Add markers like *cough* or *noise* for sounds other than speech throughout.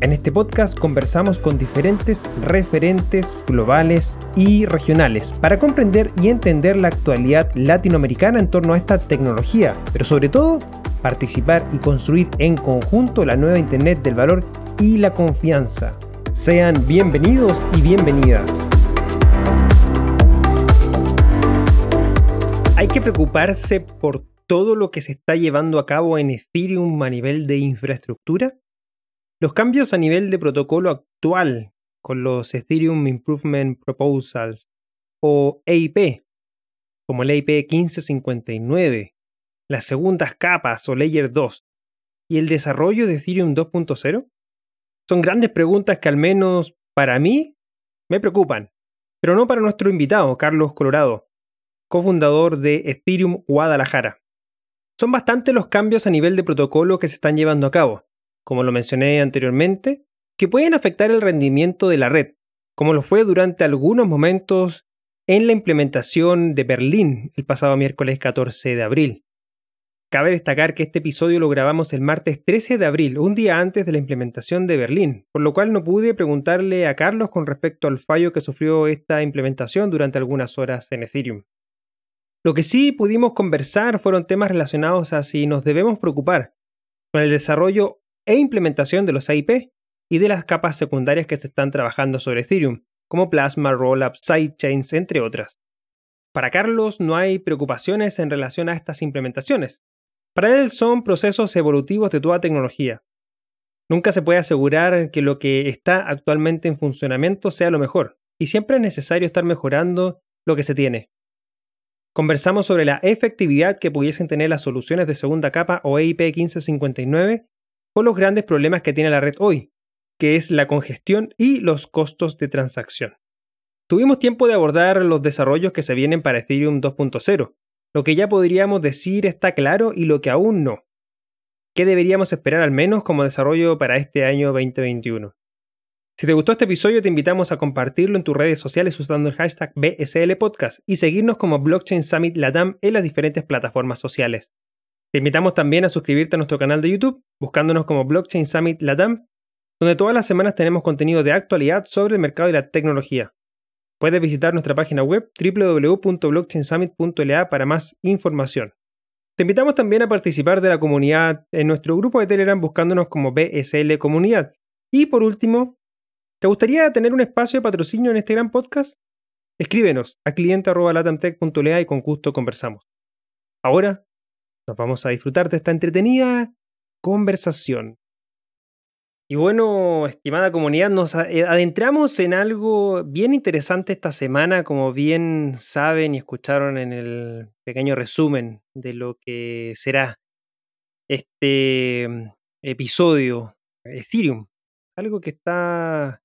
En este podcast conversamos con diferentes referentes globales y regionales para comprender y entender la actualidad latinoamericana en torno a esta tecnología, pero sobre todo participar y construir en conjunto la nueva Internet del valor y la confianza. Sean bienvenidos y bienvenidas. Hay que preocuparse por todo lo que se está llevando a cabo en Ethereum a nivel de infraestructura. Los cambios a nivel de protocolo actual con los Ethereum Improvement Proposals o EIP, como el EIP 1559, las segundas capas o Layer 2 y el desarrollo de Ethereum 2.0 son grandes preguntas que al menos para mí me preocupan, pero no para nuestro invitado, Carlos Colorado, cofundador de Ethereum Guadalajara. Son bastantes los cambios a nivel de protocolo que se están llevando a cabo, como lo mencioné anteriormente, que pueden afectar el rendimiento de la red, como lo fue durante algunos momentos en la implementación de Berlín el pasado miércoles 14 de abril. Cabe destacar que este episodio lo grabamos el martes 13 de abril, un día antes de la implementación de Berlín, por lo cual no pude preguntarle a Carlos con respecto al fallo que sufrió esta implementación durante algunas horas en Ethereum. Lo que sí pudimos conversar fueron temas relacionados a si nos debemos preocupar con el desarrollo e implementación de los AIP y de las capas secundarias que se están trabajando sobre Ethereum, como Plasma, Rollup, Sidechains, entre otras. Para Carlos no hay preocupaciones en relación a estas implementaciones. Para él son procesos evolutivos de toda tecnología. Nunca se puede asegurar que lo que está actualmente en funcionamiento sea lo mejor, y siempre es necesario estar mejorando lo que se tiene. Conversamos sobre la efectividad que pudiesen tener las soluciones de segunda capa o EIP 1559 los grandes problemas que tiene la red hoy, que es la congestión y los costos de transacción. Tuvimos tiempo de abordar los desarrollos que se vienen para Ethereum 2.0, lo que ya podríamos decir está claro y lo que aún no. ¿Qué deberíamos esperar al menos como desarrollo para este año 2021? Si te gustó este episodio, te invitamos a compartirlo en tus redes sociales usando el hashtag BSL Podcast y seguirnos como Blockchain Summit Latam en las diferentes plataformas sociales. Te invitamos también a suscribirte a nuestro canal de YouTube, buscándonos como Blockchain Summit Latam, donde todas las semanas tenemos contenido de actualidad sobre el mercado y la tecnología. Puedes visitar nuestra página web www.blockchainsummit.la para más información. Te invitamos también a participar de la comunidad en nuestro grupo de Telegram buscándonos como BSL Comunidad. Y por último, ¿te gustaría tener un espacio de patrocinio en este gran podcast? Escríbenos a cliente.latamtech.la y con gusto conversamos. Ahora nos vamos a disfrutar de esta entretenida conversación. Y bueno, estimada comunidad, nos eh, adentramos en algo bien interesante esta semana, como bien saben y escucharon en el pequeño resumen de lo que será este mm, episodio Ethereum. Algo que está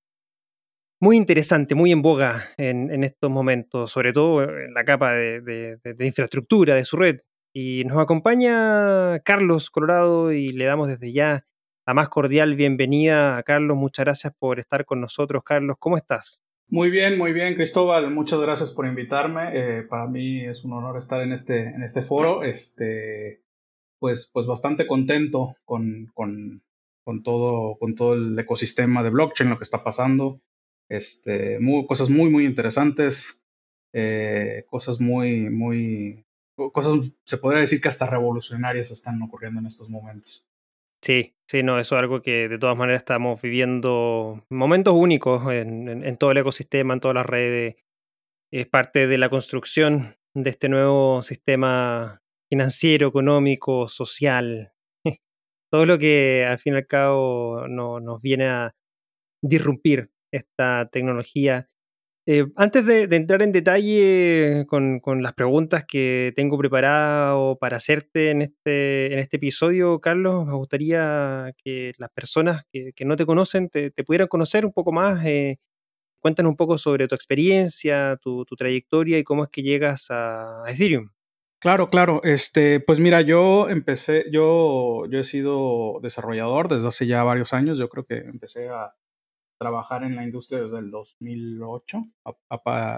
muy interesante, muy en boga en, estos momentos, sobre todo en la capa de infraestructura de su red. Y nos acompaña Carlos Colorado y le damos desde ya la más cordial bienvenida a Carlos. Muchas gracias por estar con nosotros, Carlos. ¿Cómo estás? Muy bien, muy bien, Cristóbal. Muchas gracias por invitarme. Eh, para mí es un honor estar en este, en este foro. Este, pues, pues bastante contento con, con, con, todo, con todo el ecosistema de blockchain, lo que está pasando. Este, cosas muy, muy interesantes. Eh, cosas muy, muy, cosas, se podría decir que hasta revolucionarias están ocurriendo en estos momentos. Sí, sí, no, eso es algo que de todas maneras estamos viviendo momentos únicos en, todo el ecosistema, en todas las redes. Es parte de la construcción de este nuevo sistema financiero, económico, social. *laughs* todo lo que al fin y al cabo no, nos viene a disrumpir esta tecnología Eh, antes de, entrar en detalle con, las preguntas que tengo preparado para hacerte en este, en este episodio, Carlos, me gustaría que las personas que, no te conocen te, pudieran conocer un poco más. Eh, cuéntanos un poco sobre tu experiencia, tu, trayectoria y cómo es que llegas a Ethereum. Claro, claro. Este, pues mira, yo empecé, yo, yo he sido desarrollador desde hace ya varios años. Yo creo que empecé a, trabajar en la industria desde el 2008,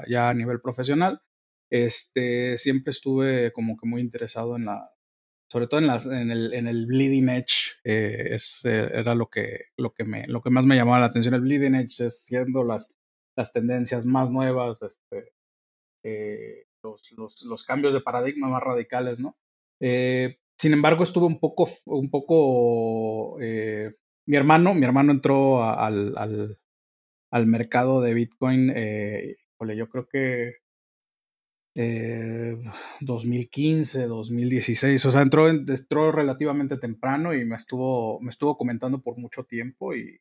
ya a nivel profesional. Este, siempre estuve como que muy interesado en la, sobre todo en, las, en, el, en el bleeding edge, eh, es, eh, era lo que, lo, que me, lo que más me llamaba la atención. El bleeding edge es siendo las, las tendencias más nuevas, este, eh, los, los, los, cambios de paradigma más radicales, ¿no? sin embargo, estuve un poco, un poco mi hermano, mi hermano entró al, al, al, mercado de Bitcoin, eh, yo creo que eh, 2015, 2016, o sea, entró, entró relativamente temprano y me estuvo, me estuvo comentando por mucho tiempo y,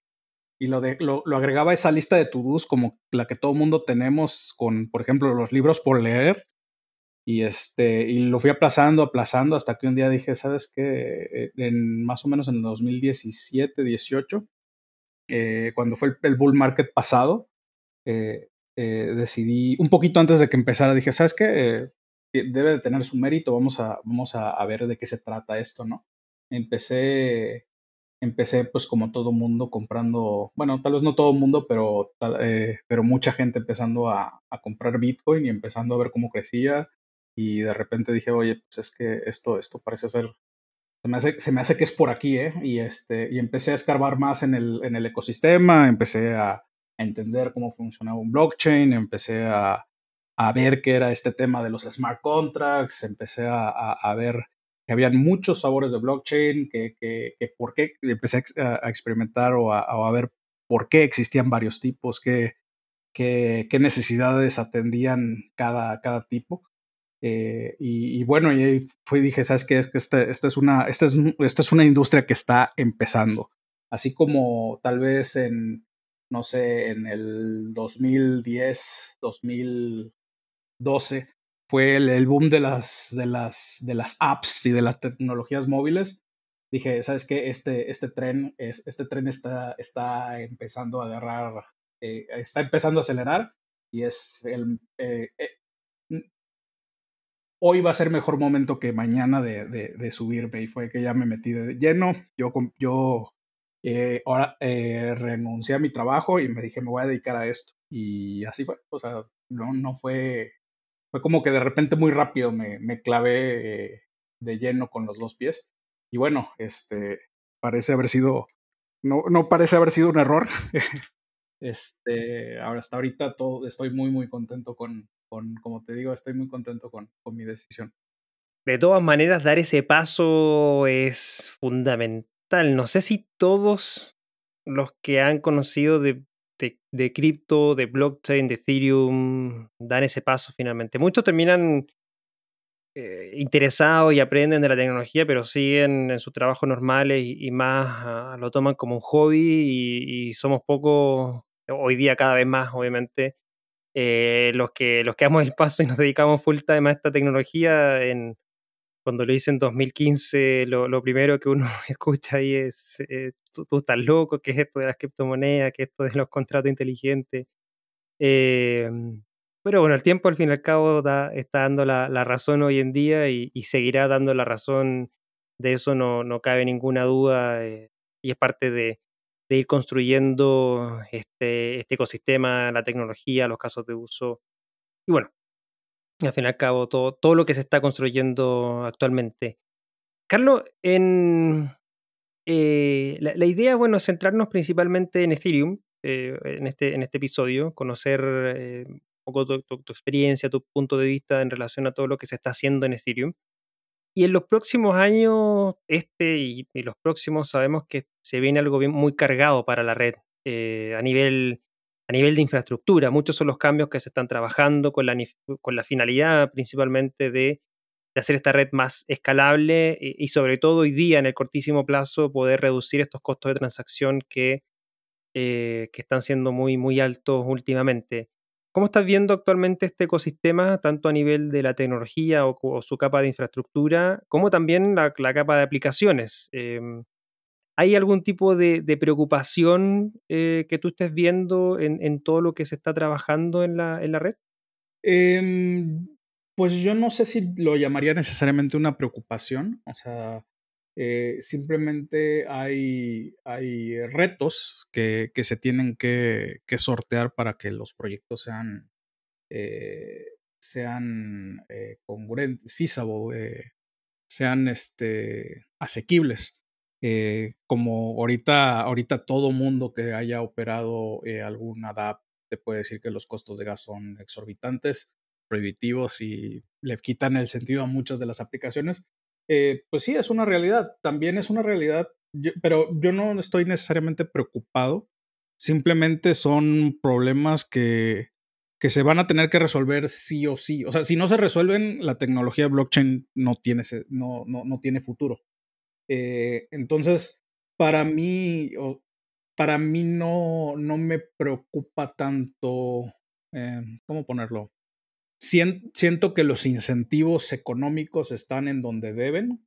y lo, de, lo, lo, agregaba a esa lista de to-dos como la que todo mundo tenemos con, por ejemplo, los libros por leer y, este, y lo fui aplazando, aplazando, hasta que un día dije, ¿sabes qué? Eh, en, más o menos en el 2017, 18, eh, cuando fue el, bull market pasado, eh, decidí, un poquito antes de que empezara, dije, ¿sabes qué? debe de tener su mérito, vamos a, vamos a, ver de qué se trata esto, ¿no? Empecé, empecé pues como todo mundo comprando, bueno, tal vez no todo mundo, pero, pero mucha gente empezando a, a comprar Bitcoin y empezando a ver cómo crecía, y de repente dije, oye, pues es que esto, esto parece ser, se me hace, se me hace que es por aquí, ¿eh? Y, este, y empecé a escarbar más en el, en el ecosistema, empecé a, entender cómo funcionaba un blockchain, empecé a, a, ver qué era este tema de los smart contracts, empecé a, a, ver que habían muchos sabores de blockchain, que, que, que por qué, empecé a, experimentar o, a, ver por qué existían varios tipos, qué, qué, qué necesidades atendían cada, cada tipo. Eh, y, bueno, y ahí fui dije, ¿sabes qué? Esta, esta, es una, esta, es, esta es una industria que está empezando. Así como tal vez en, no sé, en el 2010, 2012, fue el, boom de las, de, las, de las apps y de las tecnologías móviles. Dije, ¿sabes qué? Este, este tren, es, este tren está, está empezando a agarrar, eh, está empezando a acelerar y es el, eh, hoy va a ser mejor momento que mañana de, de, subirme y fue que ya me metí de lleno. Yo, yo eh, ahora eh, renuncié a mi trabajo y me dije me voy a dedicar a esto. Y así fue. O sea, no, no fue, fue como que de repente muy rápido me, me clavé eh, de lleno con los dos pies. Y bueno, este parece haber sido, no, no parece haber sido un error. *laughs* este, ahora hasta ahorita todo, estoy muy, muy contento con, como te digo, estoy muy contento con, con mi decisión. De todas maneras, dar ese paso es fundamental. No sé si todos los que han conocido de, de, cripto, de blockchain, de Ethereum, dan ese paso finalmente. Muchos terminan eh, interesados y aprenden de la tecnología, pero siguen en sus trabajos normales y, más ah, lo toman como un hobby y, y, somos pocos, hoy día cada vez más, obviamente, eh, los, que, los que damos el paso y nos dedicamos full time a esta tecnología, en, cuando lo hice en 2015, lo, lo primero que uno *laughs* escucha ahí es, eh, tú, estás loco, ¿qué es esto de las criptomonedas? ¿Qué es esto de los contratos inteligentes? Eh, pero bueno, el tiempo al fin y al cabo está dando la, razón hoy en día y, seguirá dando la razón, de eso no, no cabe ninguna duda y es parte de, ir construyendo este, este ecosistema, la tecnología, los casos de uso. Y bueno, al fin y al cabo, todo, todo lo que se está construyendo actualmente. Carlos, en, eh, la, idea, bueno, es centrarnos principalmente en Ethereum, eh, en, este, en este episodio, conocer eh, un poco tu, tu, experiencia, tu punto de vista en relación a todo lo que se está haciendo en Ethereum. Y en los próximos años, este y, los próximos, sabemos que se viene algo bien, muy cargado para la red eh, a, nivel, a nivel de infraestructura. Muchos son los cambios que se están trabajando con la, con la finalidad principalmente de, de hacer esta red más escalable y, sobre todo hoy día, en el cortísimo plazo, poder reducir estos costos de transacción que, eh, que están siendo muy, muy altos últimamente. ¿Cómo estás viendo actualmente este ecosistema, tanto a nivel de la tecnología o, su capa de infraestructura, como también la, capa de aplicaciones? Em, ¿Hay algún tipo de, preocupación eh, que tú estés viendo en, todo lo que se está trabajando en la, red? Em, pues yo no sé si lo llamaría necesariamente una preocupación. O sea, eh, simplemente hay, hay retos que, que se tienen que, sortear para que los proyectos sean, eh, sean congruentes, feasible, sean este, asequibles. Eh, como ahorita, ahorita todo mundo que haya operado eh, alguna DAP te puede decir que los costos de gas son exorbitantes, prohibitivos y le quitan el sentido a muchas de las aplicaciones. Eh, pues sí, es una realidad, también es una realidad, pero yo no estoy necesariamente preocupado, simplemente son problemas que, que se van a tener que resolver sí o sí. O sea, si no se resuelven, la tecnología blockchain no tiene, no, no, no tiene futuro. Eh, entonces, para mí, para mí no, no me preocupa tanto, eh, ¿cómo ponerlo? Siento que los incentivos económicos están en donde deben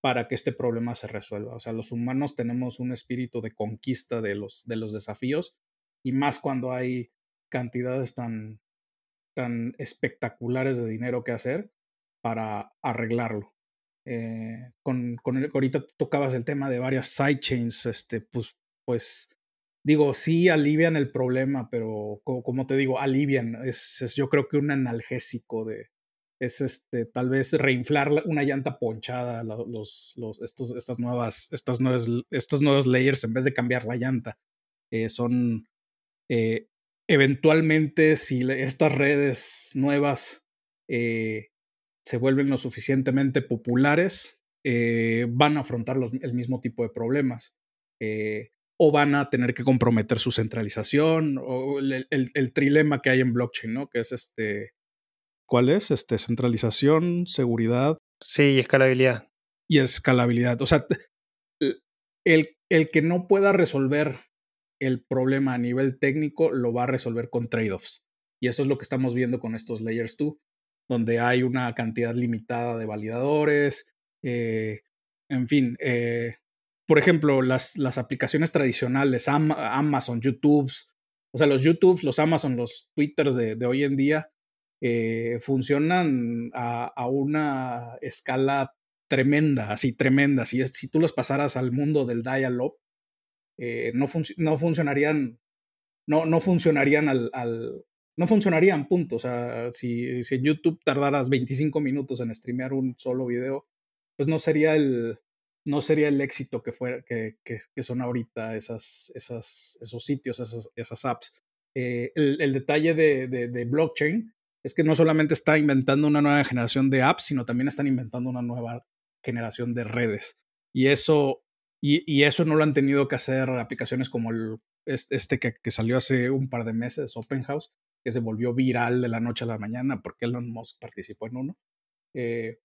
para que este problema se resuelva. O sea, los humanos tenemos un espíritu de conquista de los, de los desafíos y más cuando hay cantidades tan, tan espectaculares de dinero que hacer para arreglarlo. Eh, con, con el, ahorita tocabas el tema de varias sidechains, este, pues, pues digo, sí alivian el problema, pero como, te digo, alivian. Es, yo creo que un analgésico de, es este, tal vez reinflar una llanta ponchada, los, los, estos, estas nuevas, estas nuevas, estos nuevos layers en vez de cambiar la llanta. Eh, son eh, eventualmente si estas redes nuevas eh, se vuelven lo suficientemente populares, van a afrontar el mismo tipo de problemas. Eh, o van a tener que comprometer su centralización, o el, trilema que hay en blockchain, ¿no? Que es este. ¿Cuál es? Este, centralización, seguridad. Sí, y escalabilidad. Y escalabilidad. O sea, el, el que no pueda resolver el problema a nivel técnico lo va a resolver con trade-offs. Y eso es lo que estamos viendo con estos layers 2 donde hay una cantidad limitada de validadores, eh, en fin, eh, por ejemplo, las, las aplicaciones tradicionales, Amazon, YouTube, o sea, los YouTube, los Amazon, los Twitters de, hoy en día, eh, funcionan a, una escala tremenda, así tremenda. Si, si tú los pasaras al mundo del dial-up, no, no, funcionarían, no, no funcionarían al, no funcionarían, punto. O sea, si, si en YouTube tardaras 25 minutos en streamear un solo video, pues no sería el, no sería el éxito que, fuera, que, que, son ahorita esas, esas, esos sitios, esas, esas apps. Eh, el, detalle de, de, blockchain es que no solamente está inventando una nueva generación de apps, sino también están inventando una nueva generación de redes. Y eso, y, y eso no lo han tenido que hacer aplicaciones como el, este que, que, salió hace un par de meses, Open House, que se volvió viral de la noche a la mañana porque Elon Musk participó en uno. Eh,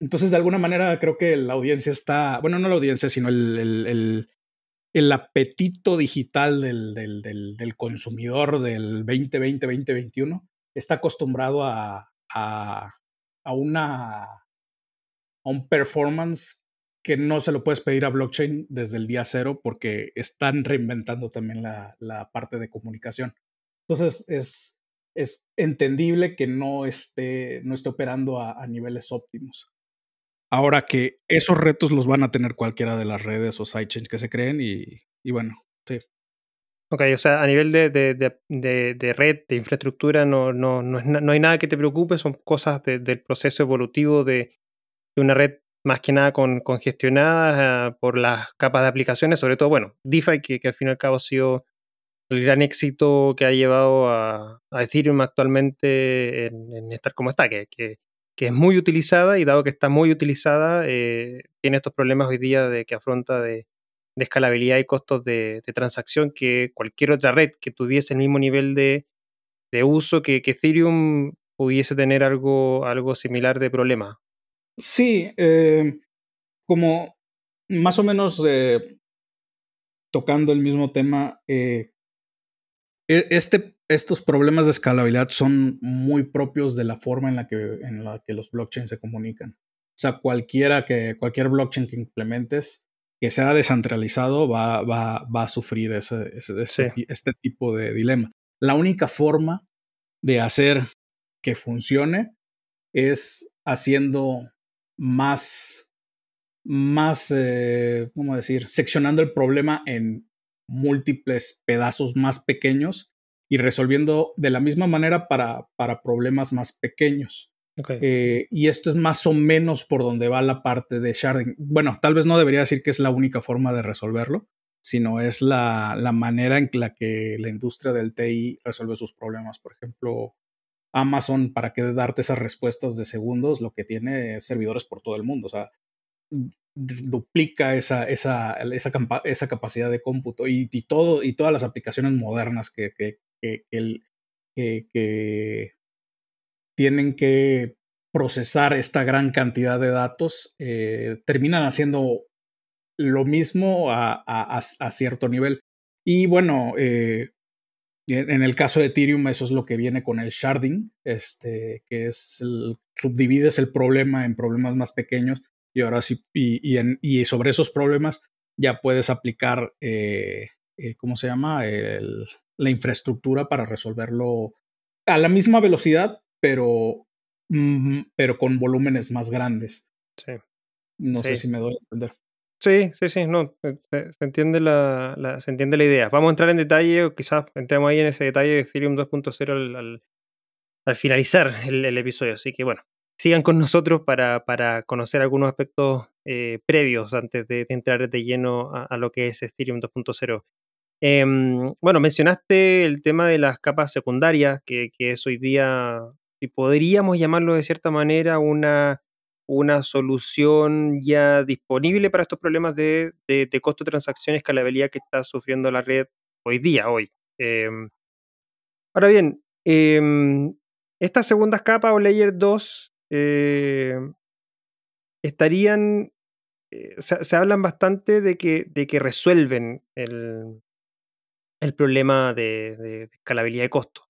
entonces, de alguna manera, creo que la audiencia está, bueno, no la audiencia, sino el, el, el, apetito digital del, del, del, consumidor del 2020-2021 está acostumbrado a, a, a, una, a un performance que no se lo puedes pedir a blockchain desde el día cero porque están reinventando también la, la parte de comunicación. Entonces, es, es entendible que no esté, no esté operando a, niveles óptimos. Ahora que esos retos los van a tener cualquiera de las redes o sidechains que se creen y, bueno, sí. Ok, o sea, a nivel de, de, de, de red, de infraestructura, no, no, no, no, hay nada que te preocupe, son cosas del proceso evolutivo de, una red más que nada con, congestionada por las capas de aplicaciones, sobre todo, bueno, DeFi, que, que al fin y al cabo ha sido el gran éxito que ha llevado a, Ethereum actualmente en, estar como está, que, que, es muy utilizada y dado que está muy utilizada, eh, tiene estos problemas hoy día de que afronta de, escalabilidad y costos de, transacción que cualquier otra red que tuviese el mismo nivel de, uso que, Ethereum pudiese tener algo, algo similar de problema. Sí, eh, como más o menos eh, tocando el mismo tema, e, este, estos problemas de escalabilidad son muy propios de la forma en la que, en la que los blockchains se comunican. O sea, cualquiera que, cualquier blockchain que implementes que sea descentralizado va, va, va a sufrir ese, este, este, tipo de dilema. La única forma de hacer que funcione es haciendo más, más, eh, ¿cómo decir? Seccionando el problema en múltiples pedazos más pequeños y resolviendo de la misma manera para, para problemas más pequeños. Eh, y esto es más o menos por donde va la parte de sharding. Bueno, tal vez no debería decir que es la única forma de resolverlo, sino es la, la manera en la que la industria del TI resuelve sus problemas. Por ejemplo, Amazon, para que darte esas respuestas de segundos, lo que tiene es servidores por todo el mundo. O sea, duplica esa, esa, esa, esa capacidad de cómputo y, y, todo, y todas las aplicaciones modernas que, que, que, que, tienen que procesar esta gran cantidad de datos eh, terminan haciendo lo mismo a, a, a cierto nivel. Y bueno, eh, en el caso de Ethereum, eso es lo que viene con el sharding, este, que es el, subdivides el problema en problemas más pequeños y ahora sí, y, y, sobre esos problemas ya puedes aplicar, eh, ¿cómo se llama? La infraestructura para resolverlo a la misma velocidad, pero, pero con volúmenes más grandes. Sí. No sé si me doy a entender. Sí, sí, sí, no, se, entiende la, se entiende la idea. Vamos a entrar en detalle, o quizás entremos ahí en ese detalle de Ethereum 2.0 al, al, finalizar el, episodio. Así que bueno, sigan con nosotros para, para conocer algunos aspectos eh, previos antes de, entrar de lleno a, lo que es Ethereum 2.0. Em, bueno, mencionaste el tema de las capas secundarias, que, que es hoy día, si podríamos llamarlo de cierta manera, una una solución ya disponible para estos problemas de, de, costo de transacción y escalabilidad que está sufriendo la red hoy día, hoy. Em, ahora bien, em, estas segundas capas o layer 2 em, estarían, eh, se, hablan bastante de que, de que resuelven el, el problema de, escalabilidad de costo.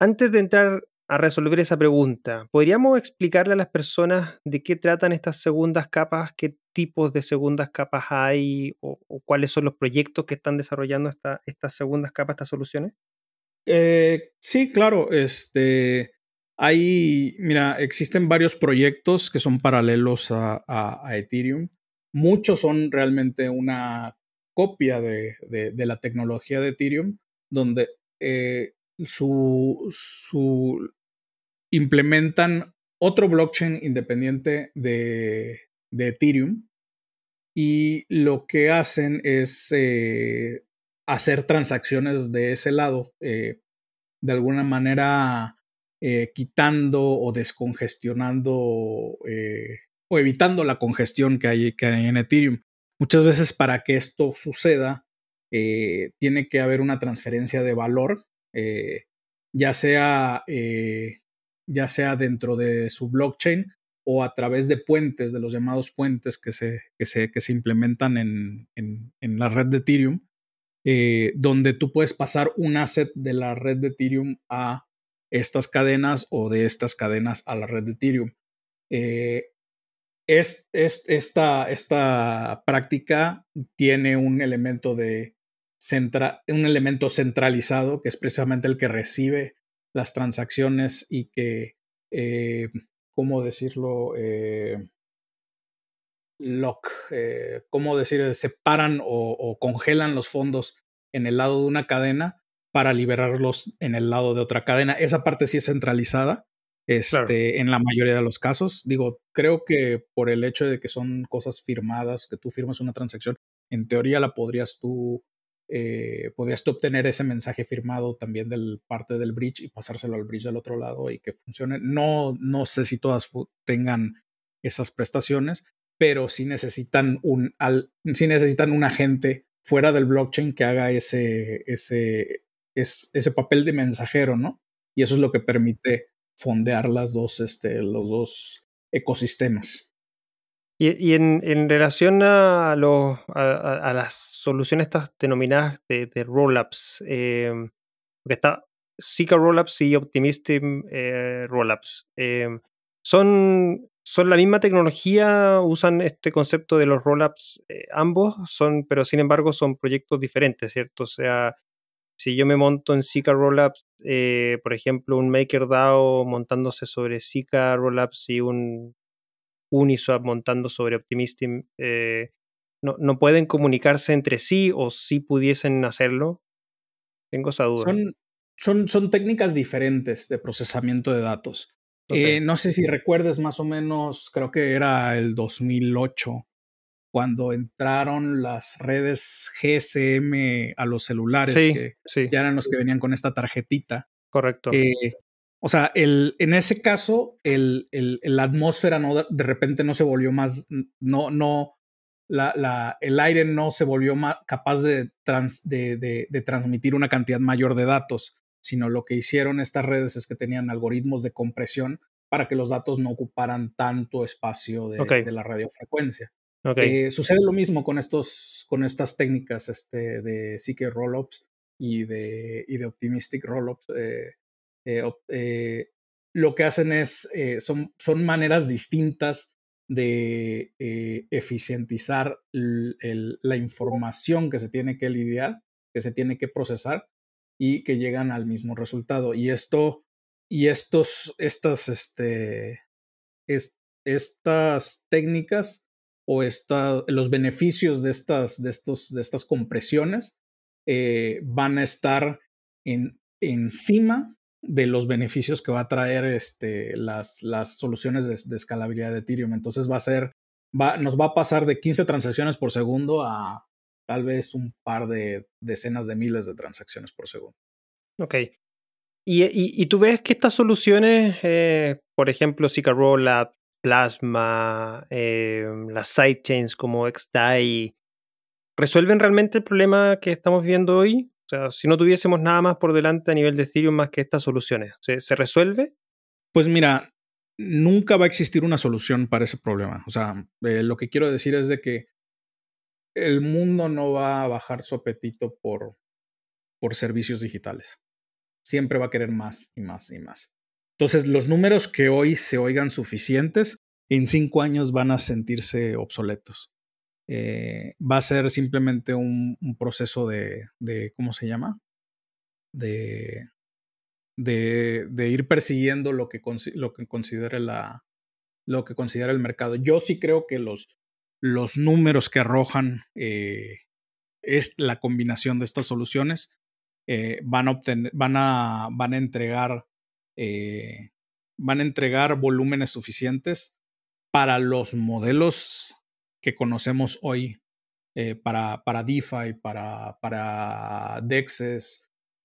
Antes de entrar a resolver esa pregunta, ¿podríamos explicarle a las personas de qué tratan estas segundas capas, qué tipos de segundas capas hay o, cuáles son los proyectos que están desarrollando esta, estas segundas capas, estas soluciones? Eh, sí, claro. Este, hay, mira, existen varios proyectos que son paralelos a, Ethereum. Muchos son realmente una copia de, la tecnología de Ethereum, donde eh, su, su implementan otro blockchain independiente de, de Ethereum y lo que hacen es eh, hacer transacciones de ese lado, eh, de alguna manera quitando o descongestionando o evitando la congestión que hay, que hay en Ethereum. Muchas veces para que esto suceda, tiene que haber una transferencia de valor eh, ya sea eh, ya sea dentro de su blockchain o a través de puentes, de los llamados puentes que se, que se, que se implementan en, en, la red de Ethereum, eh, donde tú puedes pasar un asset de la red de Ethereum a estas cadenas o de estas cadenas a la red de Ethereum. Es, es, esta, esta práctica tiene un elemento de un elemento centralizado que es precisamente el que recibe las transacciones y que, eh, ¿cómo decirlo? Eh, lock, eh, ¿cómo decir? Separan o, congelan los fondos en el lado de una cadena para liberarlos en el lado de otra cadena. Esa parte sí es centralizada. Este, en la mayoría de los casos, digo, creo que por el hecho de que son cosas firmadas, que tú firmas una transacción, en teoría la podrías tú eh, podrías tú obtener ese mensaje firmado también del parte del bridge y pasárselo al bridge del otro lado y que funcione. No, no sé si todas tengan esas prestaciones, pero sí necesitan un, al, necesitan un agente fuera del blockchain que haga ese, ese, ese papel de mensajero, ¿no? Y eso es lo que permite fondear las dos, este, los dos ecosistemas. Y, en, en, relación a, a, las soluciones estas denominadas de, de roll-ups, eh, está, Zika Rollups y Optimistic eh, Rollups. Em, son, son la misma tecnología, usan este concepto de los rollups eh, ambos, son, pero sin embargo son proyectos diferentes, ¿cierto? O sea, si yo me monto en Zika Rollups, eh, por ejemplo, un MakerDAO montándose sobre Zika Rollups y un Uniswap montando sobre Optimistic, eh, no, no, pueden comunicarse entre sí o si pudiesen hacerlo. Tengo esa duda. Son, son, son técnicas diferentes de procesamiento de datos. Eh, no sé si recuerdes más o menos, creo que era el 2008, cuando entraron las redes GSM a los celulares, que ya eran los que venían con esta tarjetita. Correcto. Eh, o sea, el, en ese caso, el, el, la atmósfera no, de repente no se volvió más, no, no, la, la, el aire no se volvió más capaz de, de, de, transmitir una cantidad mayor de datos sino lo que hicieron estas redes es que tenían algoritmos de compresión para que los datos no ocuparan tanto espacio de, la radiofrecuencia. Eh, sucede lo mismo con, estos, con estas técnicas este, de CK Rollups y de, y de Optimistic Rollups. Eh, eh, lo que hacen es, son, son maneras distintas de eficientizar la información que se tiene que lidiar, que se tiene que procesar y que llegan al mismo resultado. Y esto, y estos, estas, este, estas técnicas o esta, los beneficios de estas, de estos, de estas compresiones eh, van a estar en, encima de los beneficios que va a traer este, las, las soluciones de, escalabilidad de Ethereum. Entonces va a ser, va, nos va a pasar de 15 transacciones por segundo a tal vez un par de decenas de miles de transacciones por segundo. Ok. Y, y, tú ves que estas soluciones, eh, por ejemplo, Zika Rollup, Plasma, eh, las sidechains como XDAI, ¿resuelven realmente el problema que estamos viendo hoy? O sea, si no tuviésemos nada más por delante a nivel de Ethereum más que estas soluciones, ¿se, se resuelve? Pues mira, nunca va a existir una solución para ese problema. O sea, eh, lo que quiero decir es de que el mundo no va a bajar su apetito por, por servicios digitales. Siempre va a querer más y más y más. Entonces, los números que hoy se oigan suficientes, en cinco años van a sentirse obsoletos. Eh, va a ser simplemente un, proceso de, de, ¿cómo se llama? De, de, de ir persiguiendo lo que, lo que considere la, lo que considera el mercado. Yo sí creo que los, los números que arrojan eh, es la combinación de estas soluciones eh, van a obtener, van a, van a entregar, eh, van a entregar volúmenes suficientes para los modelos que conocemos hoy, para, para DeFi, para, para DEXs,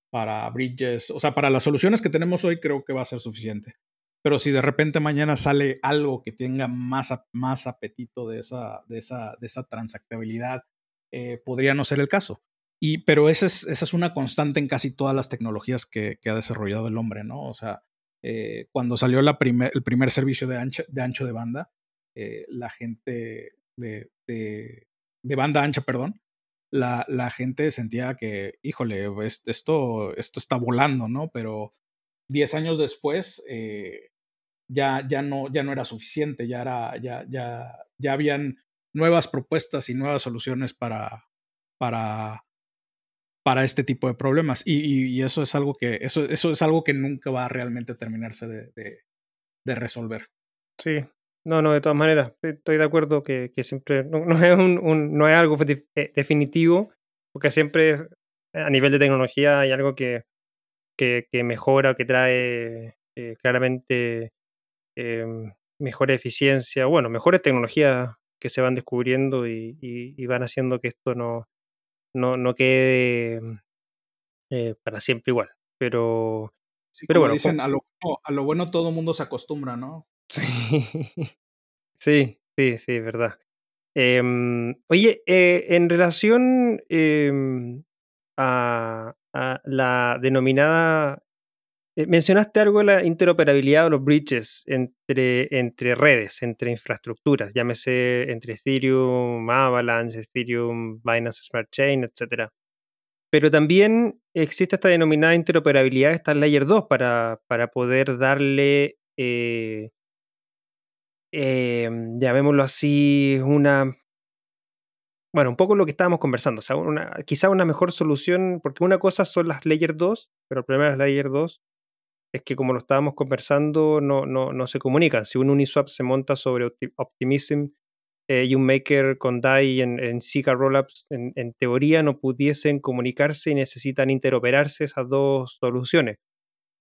para Bridges, o sea, para las soluciones que tenemos hoy creo que va a ser suficiente. Pero si de repente mañana sale algo que tenga más, más apetito de esa, de esa, de esa transactabilidad, eh, podría no ser el caso. Y, pero esa es, esa es una constante en casi todas las tecnologías que, que ha desarrollado el hombre, ¿no? O sea, eh, cuando salió la primer, el primer servicio de ancho de, ancho de banda, eh, la gente de, de, de, banda ancha, perdón, la, la, gente sentía que, híjole, esto, esto está volando, ¿no? Pero 10 años después eh, ya, ya, no, ya no era suficiente, ya, era, ya, ya, ya habían nuevas propuestas y nuevas soluciones para, para, para este tipo de problemas. Y, y, eso es algo que, eso, eso es algo que nunca va a realmente terminarse de, de, resolver. Sí, no, no, de todas maneras, estoy de acuerdo que, que siempre no, es un, no es algo eh, definitivo, porque siempre a nivel de tecnología hay algo que, que, mejora o que trae eh, claramente em, mejor eficiencia, bueno, mejores tecnologías que se van descubriendo y, van haciendo que esto no, no, no quede eh, para siempre igual. Pero, pero bueno. Dicen, a, lo, a lo bueno todo el mundo se acostumbra, ¿no? *laughs* Sí, sí, sí, es verdad. Em, oye, eh, en relación em, a, la denominada... Eh, mencionaste algo de la interoperabilidad o los bridges entre, entre redes, entre infraestructuras, llámese entre Ethereum, Avalanche, Ethereum, Binance Smart Chain, etc. pero también existe esta denominada interoperabilidad, esta Layer 2, para, para poder darle, eh, em, llamémoslo así, una... Bueno, un poco lo que estábamos conversando, sea, una, quizá una mejor solución, porque una cosa son las Layer 2, pero el problema de las Layer 2 es que como lo estábamos conversando, no, no, no se comunican. Si un Uniswap se monta sobre Optimism eh, y un Maker con DAI en, en Zika Rollups, en, teoría no pudiesen comunicarse y necesitan interoperarse esas dos soluciones.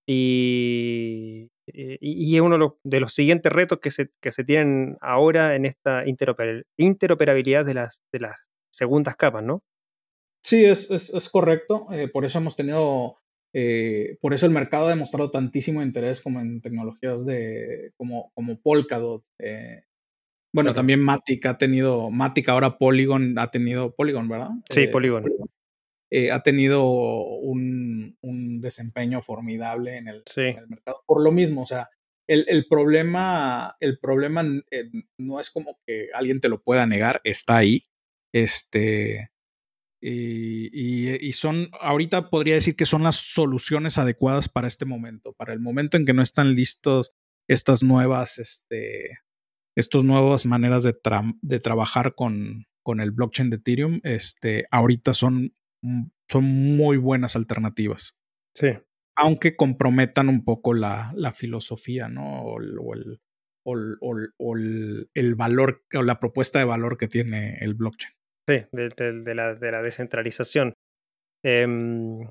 Y, y, es uno de los, siguientes retos que se, que se tienen ahora en esta interoperabilidad de las, de las segundas capas, ¿no? Sí, es, es, es correcto. Eh, por eso hemos tenido eh, por eso el mercado ha demostrado tantísimo interés como en tecnologías de como, como Polkadot. Eh, bueno, también Matic ha tenido, Matic ahora Polygon ha tenido, Polygon, ¿verdad? Sí, eh, Polygon. ha tenido un, un, desempeño formidable en el, mercado. Por lo mismo, o sea, el, el problema, el problema no es como que alguien te lo pueda negar, está ahí. Este, y, son, ahorita podría decir que son las soluciones adecuadas para este momento, para el momento en que no están listos estas nuevas, este, estas nuevas maneras de, de trabajar con, con, el blockchain de Ethereum, este, ahorita son, son muy buenas alternativas. Sí. Aunque comprometan un poco la, la filosofía, ¿no? O, el, o, o el valor, o la propuesta de valor que tiene el blockchain. Sí, de, la, descentralización. Em,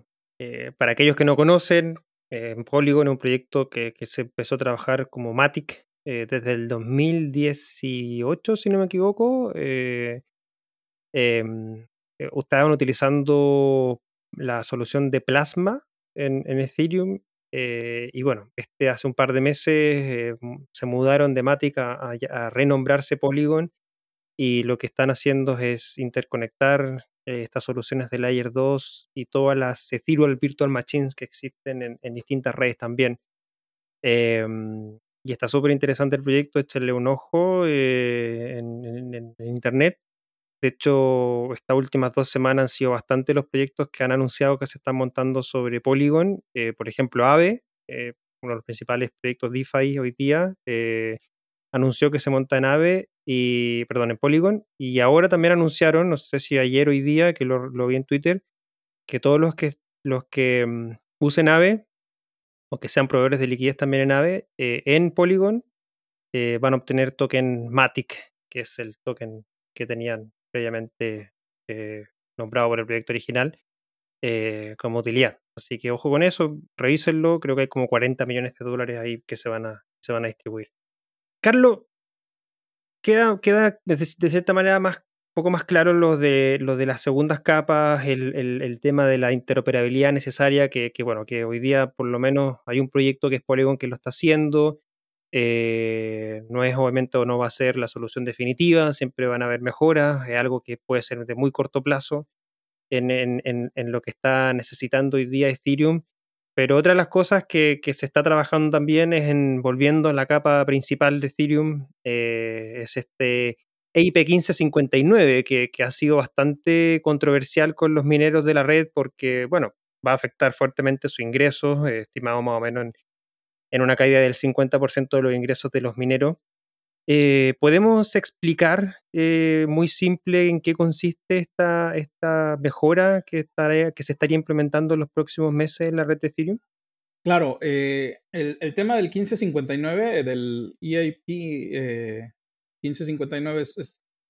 eh, para aquellos que no conocen, eh, Polygon es un proyecto que, se empezó a trabajar como Matic eh, desde el 2018, si no me equivoco. Em, estaban utilizando la solución de Plasma en, Ethereum y bueno, este hace un par de meses se mudaron de Matic a, renombrarse Polygon y lo que están haciendo es interconectar eh, estas soluciones de Layer 2 y todas las Virtual Machines que existen en, distintas redes también. Em, y está súper interesante el proyecto, échenle un ojo eh, en, internet. De hecho, estas últimas dos semanas han sido bastante los proyectos que han anunciado que se están montando sobre Polygon. Eh, por ejemplo, Aave, uno de los principales proyectos DeFi hoy día, anunció que se monta en Aave y, perdón, en Polygon, y ahora también anunciaron, no sé si ayer o hoy día, que lo, vi en Twitter, que todos los que, los que mm, usen AVE o que sean proveedores de liquidez también en AVE, eh, en Polygon eh, van a obtener token Matic, que es el token que tenían previamente eh, nombrado por el proyecto original como utilidad. Así que ojo con eso, revísenlo, creo que hay como 40 millones de dólares ahí que se van a, se van a distribuir. Carlos, queda, queda de, cierta manera más poco más claro lo de, lo de las segundas capas, el, tema de la interoperabilidad necesaria, que, bueno, que hoy día por lo menos hay un proyecto que es Polygon que lo está haciendo. Eh, no es obviamente o no va a ser la solución definitiva, siempre van a haber mejoras, es algo que puede ser de muy corto plazo en, en lo que está necesitando hoy día Ethereum pero otra de las cosas que, se está trabajando también es en, volviendo a la capa principal de Ethereum, eh, es este EIP 1559, que, ha sido bastante controversial con los mineros de la red porque, bueno, va a afectar fuertemente sus ingresos, eh, estimado más o menos en, en una caída del 50% de los ingresos de los mineros. Eh, ¿Podemos explicar eh, muy simple en qué consiste esta, esta mejora que, que se estaría implementando en los próximos meses en la red de Ethereum? Claro, eh, el, tema del 1559, del EIP 1559,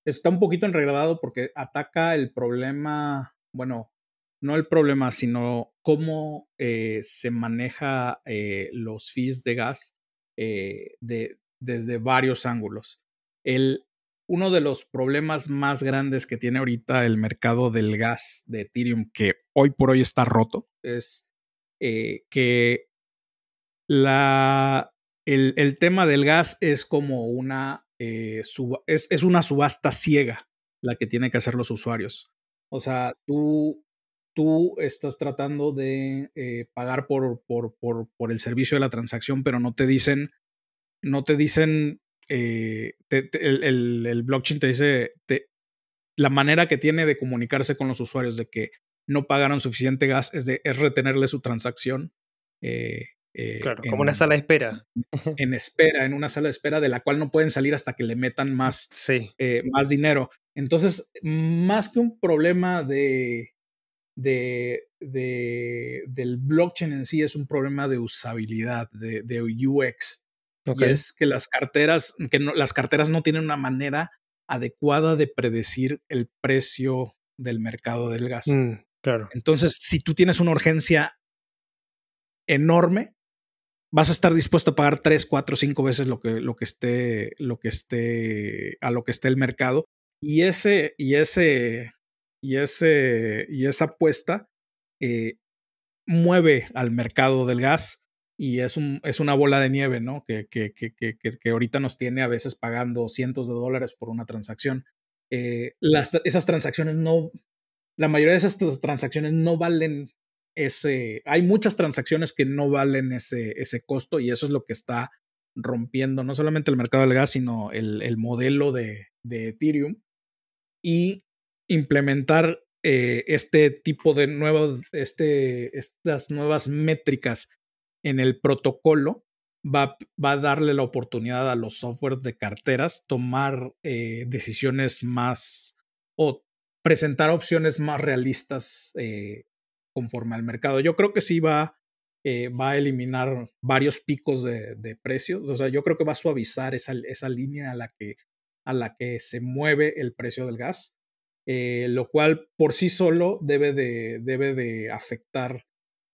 está un poquito enredado porque ataca el problema, bueno, no el problema, sino cómo se maneja los fees de gas de, desde varios ángulos. El, uno de los problemas más grandes que tiene ahorita el mercado del gas de Ethereum, que hoy por hoy está roto, es eh, que la, el, el, tema del gas es como una, eh, es, es, una subasta ciega la que tienen que hacer los usuarios. O sea, tú, tú estás tratando de eh, pagar por, por, por, por el servicio de la transacción, pero no te dicen no te dicen, eh, el, blockchain te dice la manera que tiene de comunicarse con los usuarios, de que no pagaron suficiente gas es, de, es retenerle su transacción. Eh, eh, claro, como una sala de espera. *laughs* En espera, en una sala de espera de la cual no pueden salir hasta que le metan más, eh, más dinero. Entonces, más que un problema de, de, de, del blockchain en sí, es un problema de usabilidad, de, de UX. Y es que las carteras, que no, las carteras no tienen una manera adecuada de predecir el precio del mercado del gas. Mm, claro. Entonces, si tú tienes una urgencia enorme, vas a estar dispuesto a pagar tres, cuatro, cinco veces lo que, lo que esté, lo que esté, a lo que esté el mercado. Y ese, y ese, y ese, y esa apuesta eh, mueve al mercado del gas y es, un, es una bola de nieve, ¿no? Que, que, que, que, ahorita nos tiene a veces pagando cientos de dólares por una transacción. Eh, las, esas transacciones no, la mayoría de esas transacciones no valen ese, hay muchas transacciones que no valen ese, ese costo y eso es lo que está rompiendo no solamente el mercado del gas, sino el, el modelo de, de, Ethereum y implementar eh, este tipo de nuevos, este, estas nuevas métricas en el protocolo va, va, a darle la oportunidad a los softwares de carteras tomar eh, decisiones más o presentar opciones más realistas eh, conforme al mercado. Yo creo que sí va, eh, va a eliminar varios picos de, precios. O sea, yo creo que va a suavizar esa, esa línea a la, que, a la que se mueve el precio del gas, lo cual por sí solo debe de, debe de afectar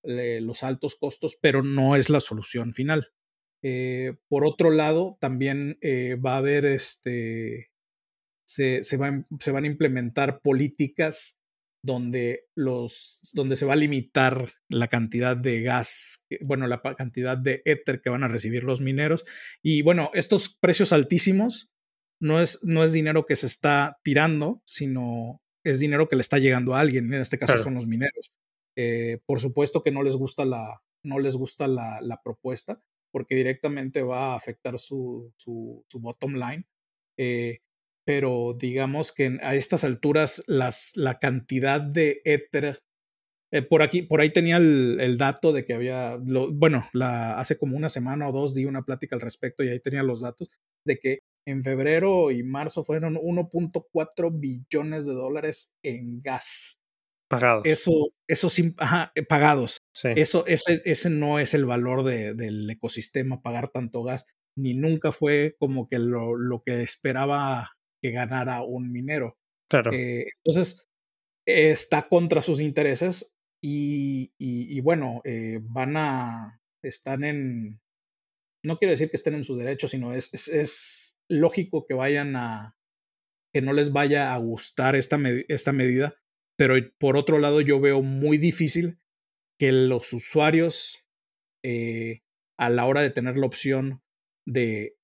eh, los altos costos, pero no es la solución final. por otro lado, también va a haber este. Se, se, va, se, van a implementar políticas donde, los, donde se va a limitar la cantidad de gas, bueno, la cantidad de éter que van a recibir los mineros. Y bueno, estos precios altísimos no es, no es dinero que se está tirando, sino es dinero que le está llegando a alguien, en este caso son los mineros. Eh, por supuesto que no les gusta la, no les gusta la, propuesta, porque directamente va a afectar su, su, bottom line. Eh, pero digamos que a estas alturas la cantidad de éter, eh, por aquí, por ahí tenía el, dato de que había, bueno, hace como una semana o dos di una plática al respecto y ahí tenía los datos de que en febrero y marzo fueron 1.4 billones de dólares en gas. Pagados. Eso, eso sí, ajá, eh, pagados. Eso, ese, ese no es el valor de, del ecosistema, pagar tanto gas, ni nunca fue como que lo, lo que esperaba que ganara un minero. Claro. Eh, entonces, está contra sus intereses y, y, bueno, eh, van a, están en, no quiero decir que estén en sus derechos, sino es, es, lógico que vayan a, que no les vaya a gustar esta, esta medida, pero por otro lado yo veo muy difícil que los usuarios eh, a la hora de tener la opción de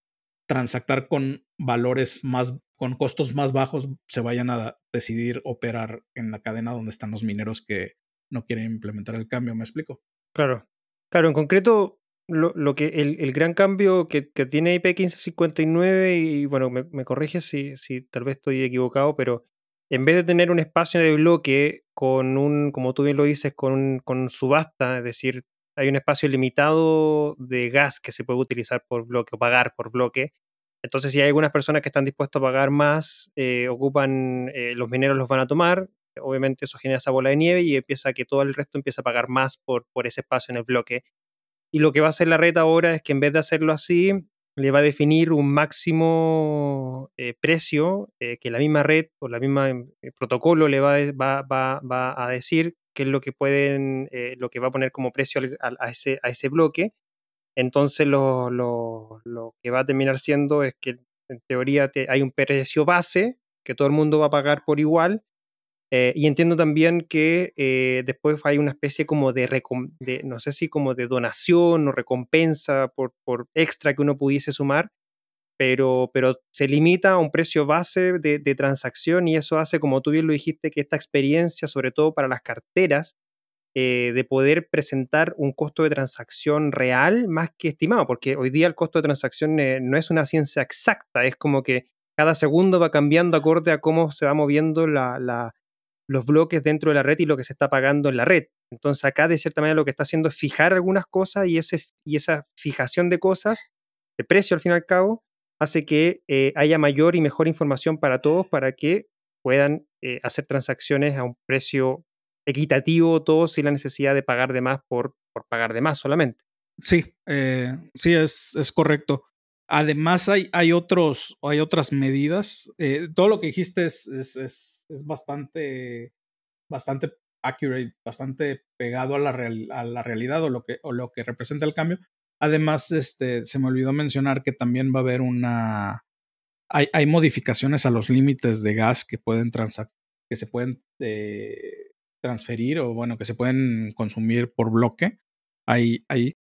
transactar con valores más con costos más bajos se vayan a decidir operar en la cadena donde están los mineros que no quieren implementar el cambio, ¿me explico? Claro, claro, en concreto lo, lo que el, el, gran cambio que, que, tiene IP 1559, y bueno, me, me corrige si, si tal vez estoy equivocado, pero en vez de tener un espacio de bloque con un, como tú bien lo dices, con, con subasta, es decir, hay un espacio limitado de gas que se puede utilizar por bloque o pagar por bloque, entonces, si hay algunas personas que están dispuestas a pagar más, eh, ocupan, eh, los mineros los van a tomar, obviamente eso genera esa bola de nieve y empieza que todo el resto empieza a pagar más por, por ese espacio en el bloque. Y lo que va a hacer la red ahora es que en vez de hacerlo así, le va a definir un máximo eh, precio que la misma red o la misma protocolo le va, va, va, va, a decir qué es lo que pueden, lo que va a poner como precio a, ese, a ese bloque entonces lo, lo, lo, que va a terminar siendo es que en teoría te, hay un precio base que todo el mundo va a pagar por igual. Eh, y entiendo también que eh, después hay una especie como de, no sé si como de donación o recompensa por, por extra que uno pudiese sumar, pero, pero se limita a un precio base de, de, transacción y eso hace, como tú bien lo dijiste, que esta experiencia, sobre todo para las carteras, eh, de poder presentar un costo de transacción real más que estimado, porque hoy día el costo de transacción eh, no es una ciencia exacta, es como que cada segundo va cambiando acorde a cómo se va moviendo la, los bloques dentro de la red y lo que se está pagando en la red. Entonces acá de cierta manera lo que está haciendo es fijar algunas cosas y, ese, y esa fijación de cosas, de precio al fin y al cabo, hace que eh, haya mayor y mejor información para todos para que puedan eh, hacer transacciones a un precio equitativo todos sin la necesidad de pagar de más por, por pagar de más solamente. Sí, eh, sí, es, es correcto. Además, hay, hay, otros, hay otras medidas. Eh, todo lo que dijiste es, es, es, es, bastante, bastante accurate, bastante pegado a la, a la realidad o lo, que, o lo que representa el cambio. Además, este, se me olvidó mencionar que también va a haber una. Hay, hay modificaciones a los límites de gas que pueden que se pueden eh, transferir o bueno, que se pueden consumir por bloque. Hay, hay,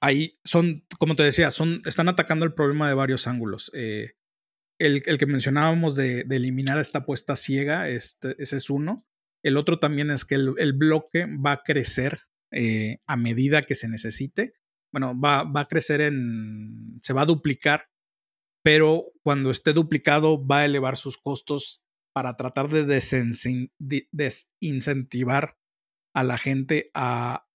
ahí son, como te decía, son, están atacando el problema de varios ángulos. Eh, el, que mencionábamos de, eliminar esta apuesta ciega, este, ese es uno. El otro también es que el, el bloque va a crecer eh, a medida que se necesite. Bueno, va, va a crecer en, se va a duplicar, pero cuando esté duplicado va a elevar sus costos para tratar de desincentivar a la gente a,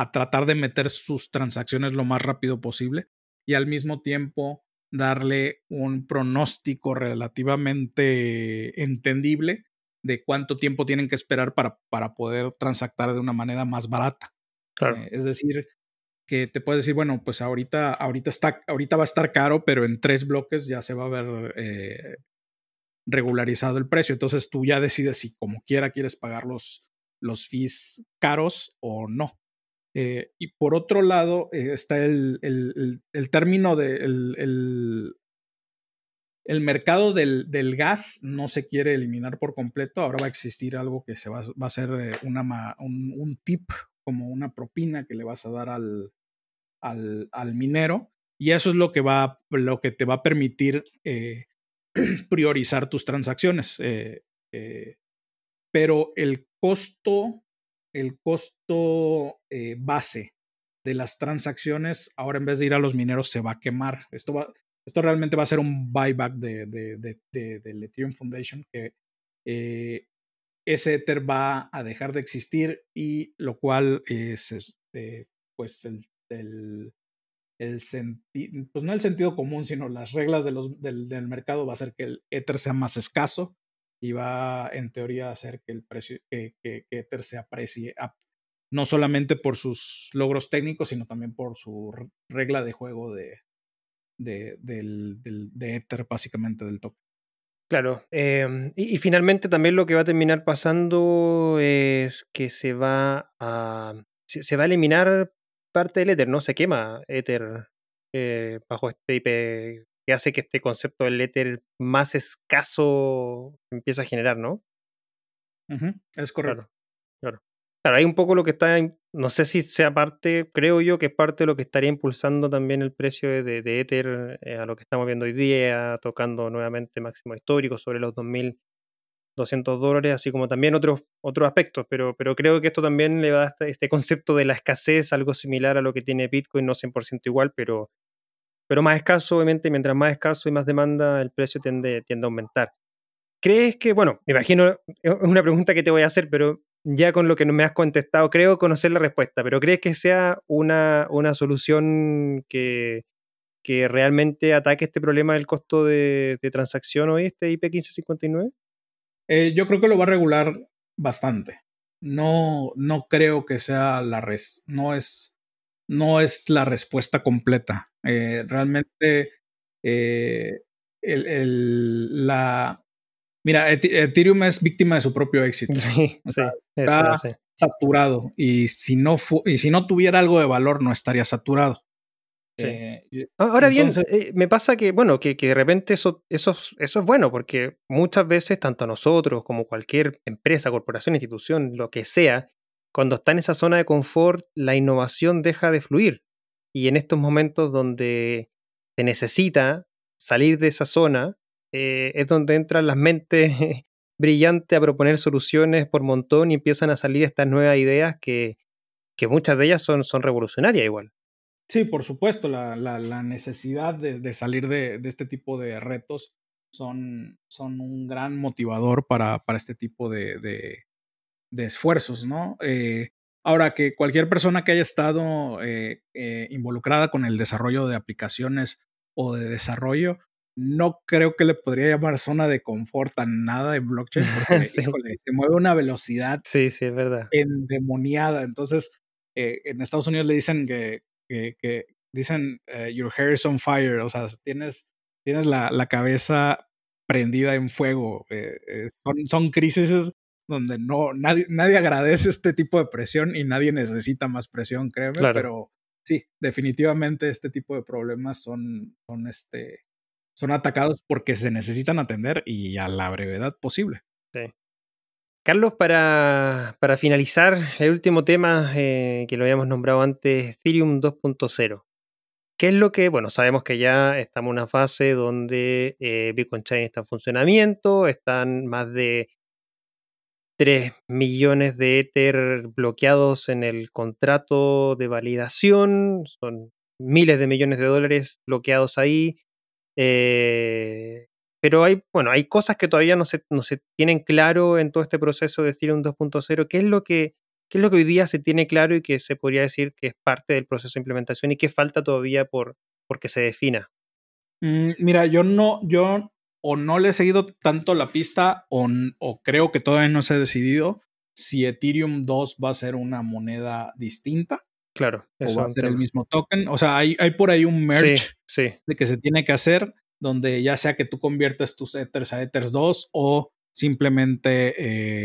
a tratar de meter sus transacciones lo más rápido posible y al mismo tiempo darle un pronóstico relativamente entendible de cuánto tiempo tienen que esperar para, para poder transactar de una manera más barata. Eh, es decir, que te puedes decir, bueno, pues ahorita, ahorita, está, ahorita va a estar caro, pero en tres bloques ya se va a ver eh, regularizado el precio. Entonces tú ya decides si como quiera quieres pagar los, los fees caros o no. Eh, y por otro lado eh, está el, el, el, término de, el, mercado del, del, gas no se quiere eliminar por completo. Ahora va a existir algo que se va, va a ser una, un, un, tip, como una propina que le vas a dar al, al, al minero. Y eso es lo que, va, lo que te va a permitir eh, *clears throat* priorizar tus transacciones. Eh, eh, pero el costo el costo eh, base de las transacciones, ahora en vez de ir a los mineros, se va a quemar. Esto, va, esto realmente va a ser un buyback de, de, de, de Ethereum Foundation, que eh, ese Ether va a dejar de existir y lo cual es, este, pues, el, el, sentido, pues no el sentido común, sino las reglas del, del mercado va a hacer que el Ether sea más escaso y va en teoría a hacer que el precio, que, Ether se aprecie no solamente por sus logros técnicos, sino también por su regla de juego de, de, Ether, básicamente del top. Claro, y, y, finalmente también lo que va a terminar pasando es que se va a se, va a eliminar parte del Ether, ¿no? Se quema Ether eh, bajo este IP que hace que este concepto del éter más escaso empiece a generar, ¿no? Es correcto. Claro, claro. hay un poco lo que está, no sé si sea parte, creo yo que es parte de lo que estaría impulsando también el precio de, de Ether eh, a lo que estamos viendo hoy día, tocando nuevamente máximo histórico sobre los 2.200 dólares, así como también otros, otros aspectos, pero, pero creo que esto también le va a este, este concepto de la escasez, algo similar a lo que tiene Bitcoin, no 100% igual, pero pero más escaso, obviamente, mientras más escaso y más demanda, el precio tiende, tiende a aumentar. ¿Crees que, bueno, me imagino, es una pregunta que te voy a hacer, pero ya con lo que me has contestado, creo conocer la respuesta, pero ¿crees que sea una, una solución que, que realmente ataque este problema del costo de, transacción hoy, este IP 1559? Eh, yo creo que lo va a regular bastante. No, no creo que sea la res, no es, no es la respuesta completa. Eh, realmente, eh, el, el, la... Mira, Ethereum es víctima de su propio *laughs* éxito. Sí, sí, está saturado y si, no y si no tuviera algo de valor no estaría saturado. Sí. Eh, Ahora bien, me pasa que, bueno, que, que, de repente eso, eso, eso es bueno, porque muchas veces, tanto nosotros como cualquier empresa, corporación, institución, lo que sea, cuando está en esa zona de confort, la innovación deja de fluir. Y en estos momentos donde se necesita salir de esa zona, eh, es donde entran las mentes *laughs* brillantes a proponer soluciones por montón y empiezan a salir estas nuevas ideas que, que muchas de ellas son, son revolucionarias igual. Sí, por supuesto, la, la, necesidad de, salir de, de, este tipo de retos son, son un gran motivador para, para este tipo de, esfuerzos, ¿no? Eh, ahora, que cualquier persona que haya estado eh, eh, involucrada con el desarrollo de aplicaciones o de desarrollo, no creo que le podría llamar zona de confort a nada en blockchain, *laughs* porque se mueve una velocidad sí, sí, es verdad. endemoniada. Entonces, en Estados Unidos le dicen que, que, dicen your hair is on fire, o sea, tienes, tienes la, la cabeza prendida en fuego. Eh, eh, son, son crisis donde no, nadie, nadie agradece este tipo de presión y nadie necesita más presión, créeme, pero sí, definitivamente este tipo de problemas son, son, este, son atacados porque se necesitan atender y a la brevedad posible. Sí. Carlos, para, para finalizar, el último tema eh, que lo habíamos nombrado antes, Ethereum 2.0. ¿Qué es lo que, bueno, sabemos que ya estamos en una fase donde eh, Bitcoin Chain está en funcionamiento, están más de 3 millones de Ether bloqueados en el contrato de validación, son miles de millones de dólares bloqueados ahí. Eh, pero hay, bueno, hay cosas que todavía no se, no se tienen claro en todo este proceso de Ethereum 2.0. ¿Qué es lo que ¿Qué es lo que hoy día se tiene claro y que se podría decir que es parte del proceso de implementación y qué falta todavía por, que se defina? Mm, mira, yo no, yo o no le he seguido tanto la pista o, o creo que todavía no se ha decidido si Ethereum 2 va a ser una moneda distinta. Claro. o va a ser el mismo token. O sea, hay, hay por ahí un merge de que se tiene que hacer donde ya sea que tú conviertas tus Ethers a Ethers 2 o simplemente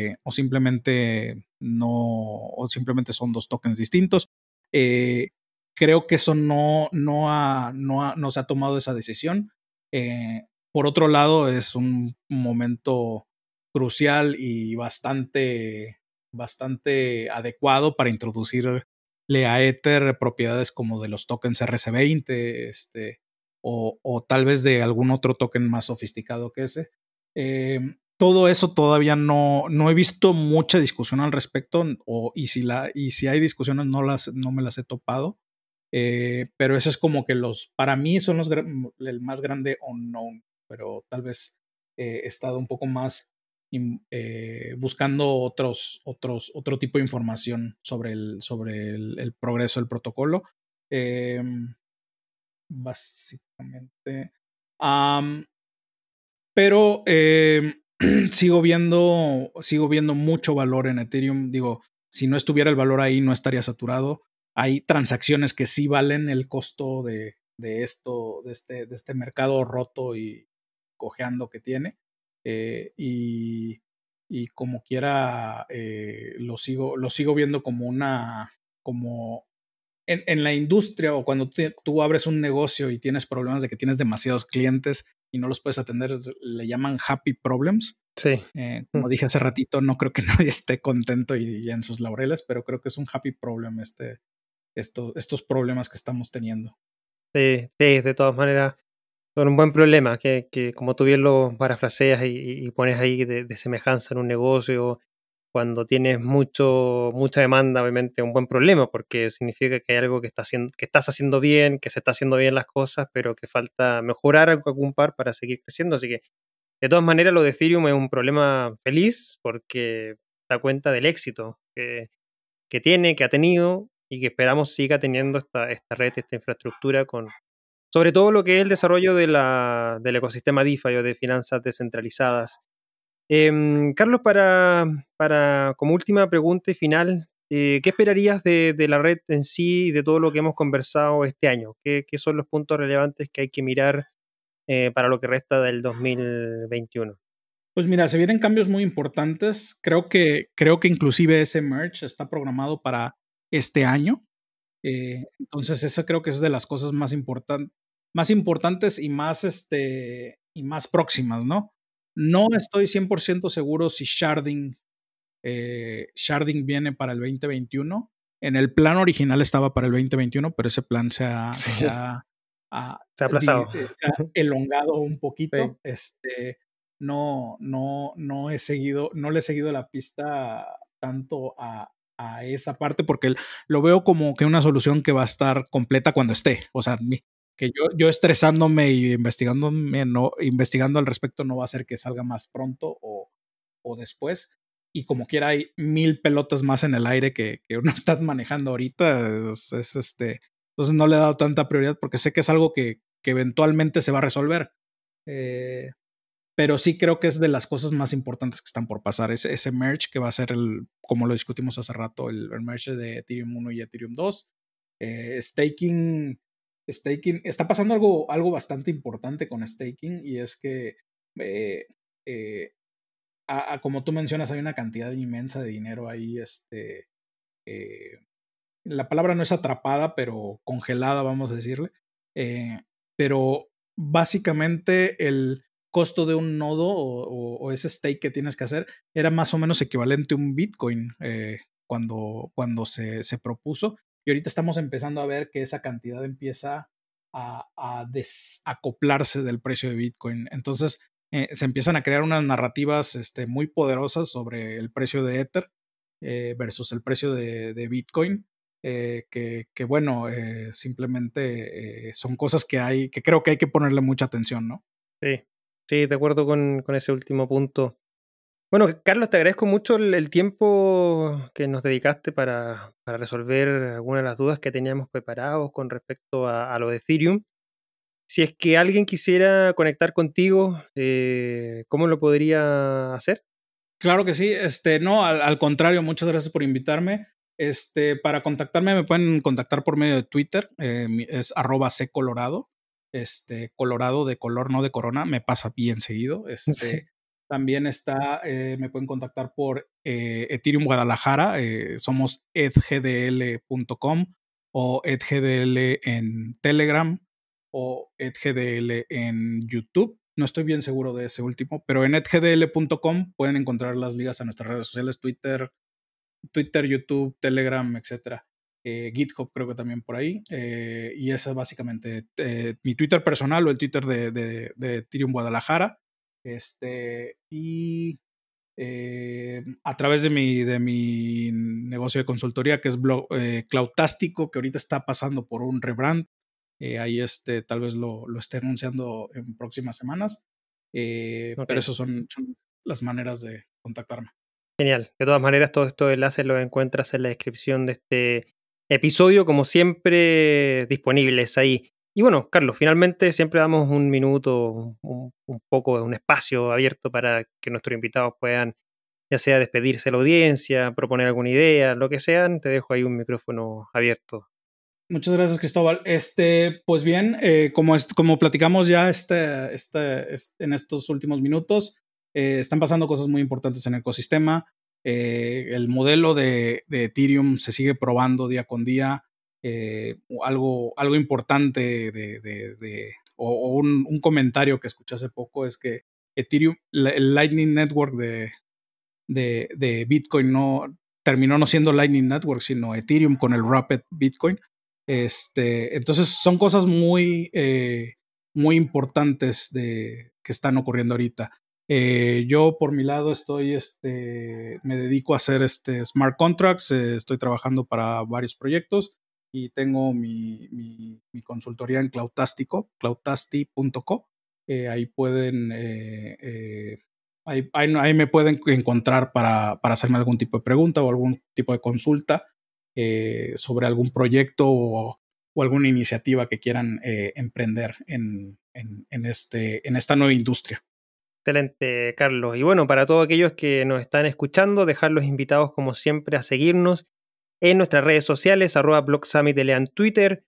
eh, o simplemente no o simplemente son dos tokens distintos. Eh, creo que eso no, no, ha, no, no, se ha tomado esa decisión. Eh, por otro lado, es un momento crucial y bastante, bastante adecuado para introducirle a Ether propiedades como de los tokens RC20 este, o, tal vez de algún otro token más sofisticado que ese. Todo eso todavía no, no he visto mucha discusión al respecto, o, y, si la, y si hay discusiones no, las, no me las he topado, eh, pero ese es como que los, para mí son los, el más grande unknown, pero tal vez eh, he estado un poco más eh, buscando otros, otros, otro tipo de información sobre el, sobre el, progreso del protocolo. Em, básicamente. pero em, *clears throat* sigo viendo, sigo viendo mucho valor en Ethereum. Digo, si no estuviera el valor ahí, no estaría saturado. Hay transacciones que sí valen el costo de, de esto, de este, de este mercado roto y cojeando que tiene. Eh, y, y, como quiera, eh, lo, sigo, lo sigo viendo como una, como en, en la industria o cuando tú abres un negocio y tienes problemas de que tienes demasiados clientes y no los puedes atender, le llaman happy problems. Sí. Eh, como dije hace ratito, no creo que *laughs* nadie esté contento y, en sus laureles, pero creo que es un happy problem este, esto, estos problemas que estamos teniendo. Sí, sí, de todas maneras, son un buen problema, que, que como tú bien lo parafraseas y, y pones ahí de, semejanza en un negocio, cuando tienes mucho, mucha demanda, obviamente es un buen problema, porque significa que hay algo que, está haciendo, que estás haciendo bien, que se está haciendo bien las cosas, pero que falta mejorar algún par para seguir creciendo. Así que, de todas maneras, lo de Ethereum es un problema feliz porque da cuenta del éxito que, que tiene, que ha tenido y que esperamos siga teniendo esta, esta red, esta infraestructura con, sobre todo lo que es el desarrollo del ecosistema DeFi o de finanzas descentralizadas. Em, Carlos, para, para, como última pregunta y final, eh, ¿qué esperarías de, la red en sí y de todo lo que hemos conversado este año? ¿Qué, son los puntos relevantes que hay que mirar eh, para lo que resta del 2021? Pues mira, se vienen cambios muy importantes. Creo que, creo que inclusive ese merge está programado para este año. Eh, entonces, esa creo que es de las cosas más, más importantes y más, este, y más próximas, ¿no? No estoy 100% seguro si Sharding, eh, Sharding viene para el 2021. En el plan original estaba para el 2021, pero ese plan se ha, se ha, aplazado. Se ha elongado un poquito. Este, no, no, no he seguido, no le he seguido la pista tanto a, a esa parte porque lo veo como que una solución que va a estar completa cuando esté. O sea, que yo, yo estresándome y investigándome, no, investigando al respecto no va a hacer que salga más pronto o, o después. Y como quiera hay mil pelotas más en el aire que, que uno *laughs* está manejando ahorita. Es, este, entonces no le he dado tanta prioridad porque sé que es algo que, que eventualmente se va a resolver. Eh, pero sí creo que es de las cosas más importantes que están por pasar. Ese, ese merge que va a ser el, como lo discutimos hace rato, el, merge de Ethereum 1 y Ethereum 2. Eh, staking, staking, está pasando algo, algo bastante importante con staking y es que, eh, eh, como tú mencionas, hay una cantidad inmensa de dinero ahí, este, la palabra no es atrapada, pero congelada, vamos a decirle. pero básicamente el costo de un nodo o, ese stake que tienes que hacer era más o menos equivalente a un Bitcoin eh, cuando, cuando se, se, propuso. Y ahorita estamos empezando a ver que esa cantidad empieza a, desacoplarse del precio de Bitcoin. Entonces eh, se empiezan a crear unas narrativas este, muy poderosas sobre el precio de Ether eh, versus el precio de, Bitcoin. que, que, bueno, simplemente son cosas que hay, que creo que hay que ponerle mucha atención, ¿no? Sí, Sí, de acuerdo con, ese último punto. Bueno, Carlos, te agradezco mucho el, tiempo que nos dedicaste para, resolver algunas de las dudas que teníamos preparados con respecto a, lo de Ethereum. Si es que alguien quisiera conectar contigo, eh, ¿cómo lo podría hacer? Claro que sí, este, no, al, contrario, muchas gracias por invitarme. Este, para contactarme me pueden contactar por medio de Twitter, eh, es arroba ccolorado este, colorado de color, no de corona, me pasa bien seguido. *laughs* Este, También está, eh, me pueden contactar por eh, Ethereum Guadalajara, eh, somos edgdl.com o edgdl en Telegram o edgdl en YouTube. No estoy bien seguro de ese último, pero en edgdl.com pueden encontrar las ligas a nuestras redes sociales, Twitter, Twitter, YouTube, Telegram, etcétera. GitHub creo que también por ahí. Y esa es básicamente mi Twitter personal o el Twitter de, de Ethereum Guadalajara. Este, y a través de mi, de mi negocio de consultoría que es blog, Cloudtástico, que ahorita está pasando por un rebrand. ahí este, tal vez lo, lo esté anunciando en próximas semanas. Pero esas son, son las maneras de contactarme. Genial. De todas maneras, todos estos enlaces los encuentras en la descripción de este episodio, como siempre, disponibles ahí. Y bueno, Carlos, finalmente siempre damos un minuto, un, poco, un espacio abierto para que nuestros invitados puedan, ya sea despedirse de la audiencia, proponer alguna idea, lo que sean. Te dejo ahí un micrófono abierto. Muchas gracias, Cristóbal. Este, pues bien, eh, como, como platicamos ya este, este, en estos últimos minutos, eh, están pasando cosas muy importantes en el ecosistema. Eh, el modelo de, Ethereum se sigue probando día con día. Eh, algo, algo importante de, o, un, comentario que escuché hace poco es que Ethereum, el Lightning Network de, de, Bitcoin no terminó no siendo Lightning Network, sino Ethereum con el Rapid Bitcoin. Este, entonces son cosas muy, eh, muy importantes de, que están ocurriendo ahorita. Eh, yo por mi lado estoy, este, me dedico a hacer este smart contracts, estoy trabajando para varios proyectos y tengo mi, mi, consultoría en Cloudtastico, cloudtasti.co. Eh, ahí pueden, ahí, ahí, me pueden encontrar para, para, hacerme algún tipo de pregunta o algún tipo de consulta sobre algún proyecto o, alguna iniciativa que quieran emprender en, en, en, este, en esta nueva industria. Excelente, Carlos. Y bueno, para todos aquellos que nos están escuchando, dejarlos invitados como siempre a seguirnos en nuestras redes sociales, arroba Twitter,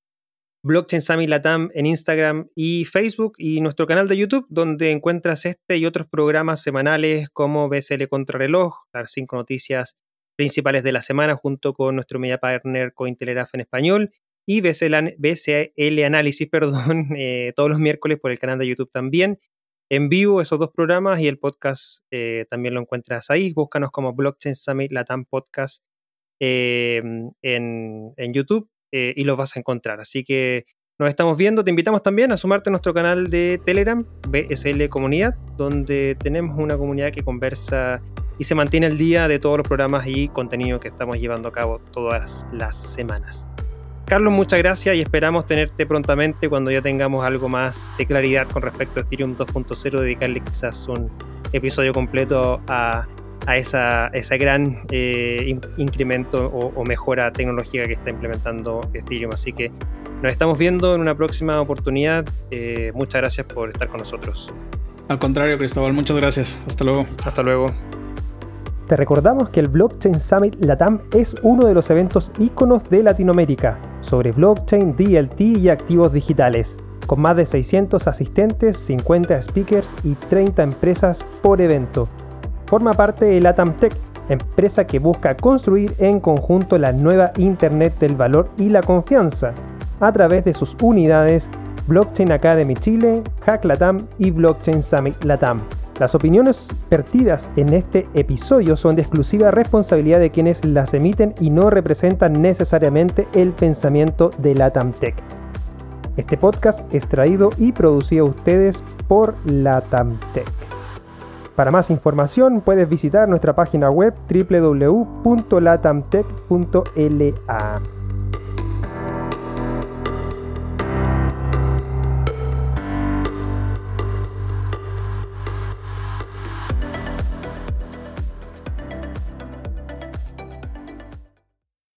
Blockchain Summit Latam en Instagram y Facebook y nuestro canal de YouTube donde encuentras este y otros programas semanales como BSL Contrarreloj, las cinco noticias principales de la semana junto con nuestro media partner Cointelegraph en español y BSL Análisis, *laughs* perdón, eh, todos los miércoles por el canal de YouTube también en vivo esos dos programas y el podcast eh, también lo encuentras ahí. Búscanos como Blockchain Summit Latam Podcast em, en, YouTube eh, y los vas a encontrar. Así que nos estamos viendo. Te invitamos también a sumarte a nuestro canal de Telegram, BSL Comunidad, donde tenemos una comunidad que conversa y se mantiene al día de todos los programas y contenido que estamos llevando a cabo todas las semanas. Carlos, muchas gracias y esperamos tenerte prontamente cuando ya tengamos algo más de claridad con respecto a Ethereum 2.0, dedicarle quizás un episodio completo a, esa, ese gran eh, incremento o, mejora tecnológica que está implementando Ethereum. Así que nos estamos viendo en una próxima oportunidad. Eh, muchas gracias por estar con nosotros. Al contrario, Cristóbal, muchas gracias. Hasta luego. Hasta luego. Te recordamos que el Blockchain Summit Latam es uno de los eventos íconos de Latinoamérica sobre blockchain, DLT y activos digitales, con más de 600 asistentes, 50 speakers y 30 empresas por evento. Forma parte de Latam Tech, empresa que busca construir en conjunto la nueva Internet del valor y la confianza, a través de sus unidades Blockchain Academy Chile, Hack Latam y Blockchain Summit Latam. Las opiniones vertidas en este episodio son de exclusiva responsabilidad de quienes las emiten y no representan necesariamente el pensamiento de LatamTech. Este podcast es traído y producido a ustedes por LatamTech. Para más información puedes visitar nuestra página web www.latamtech.la.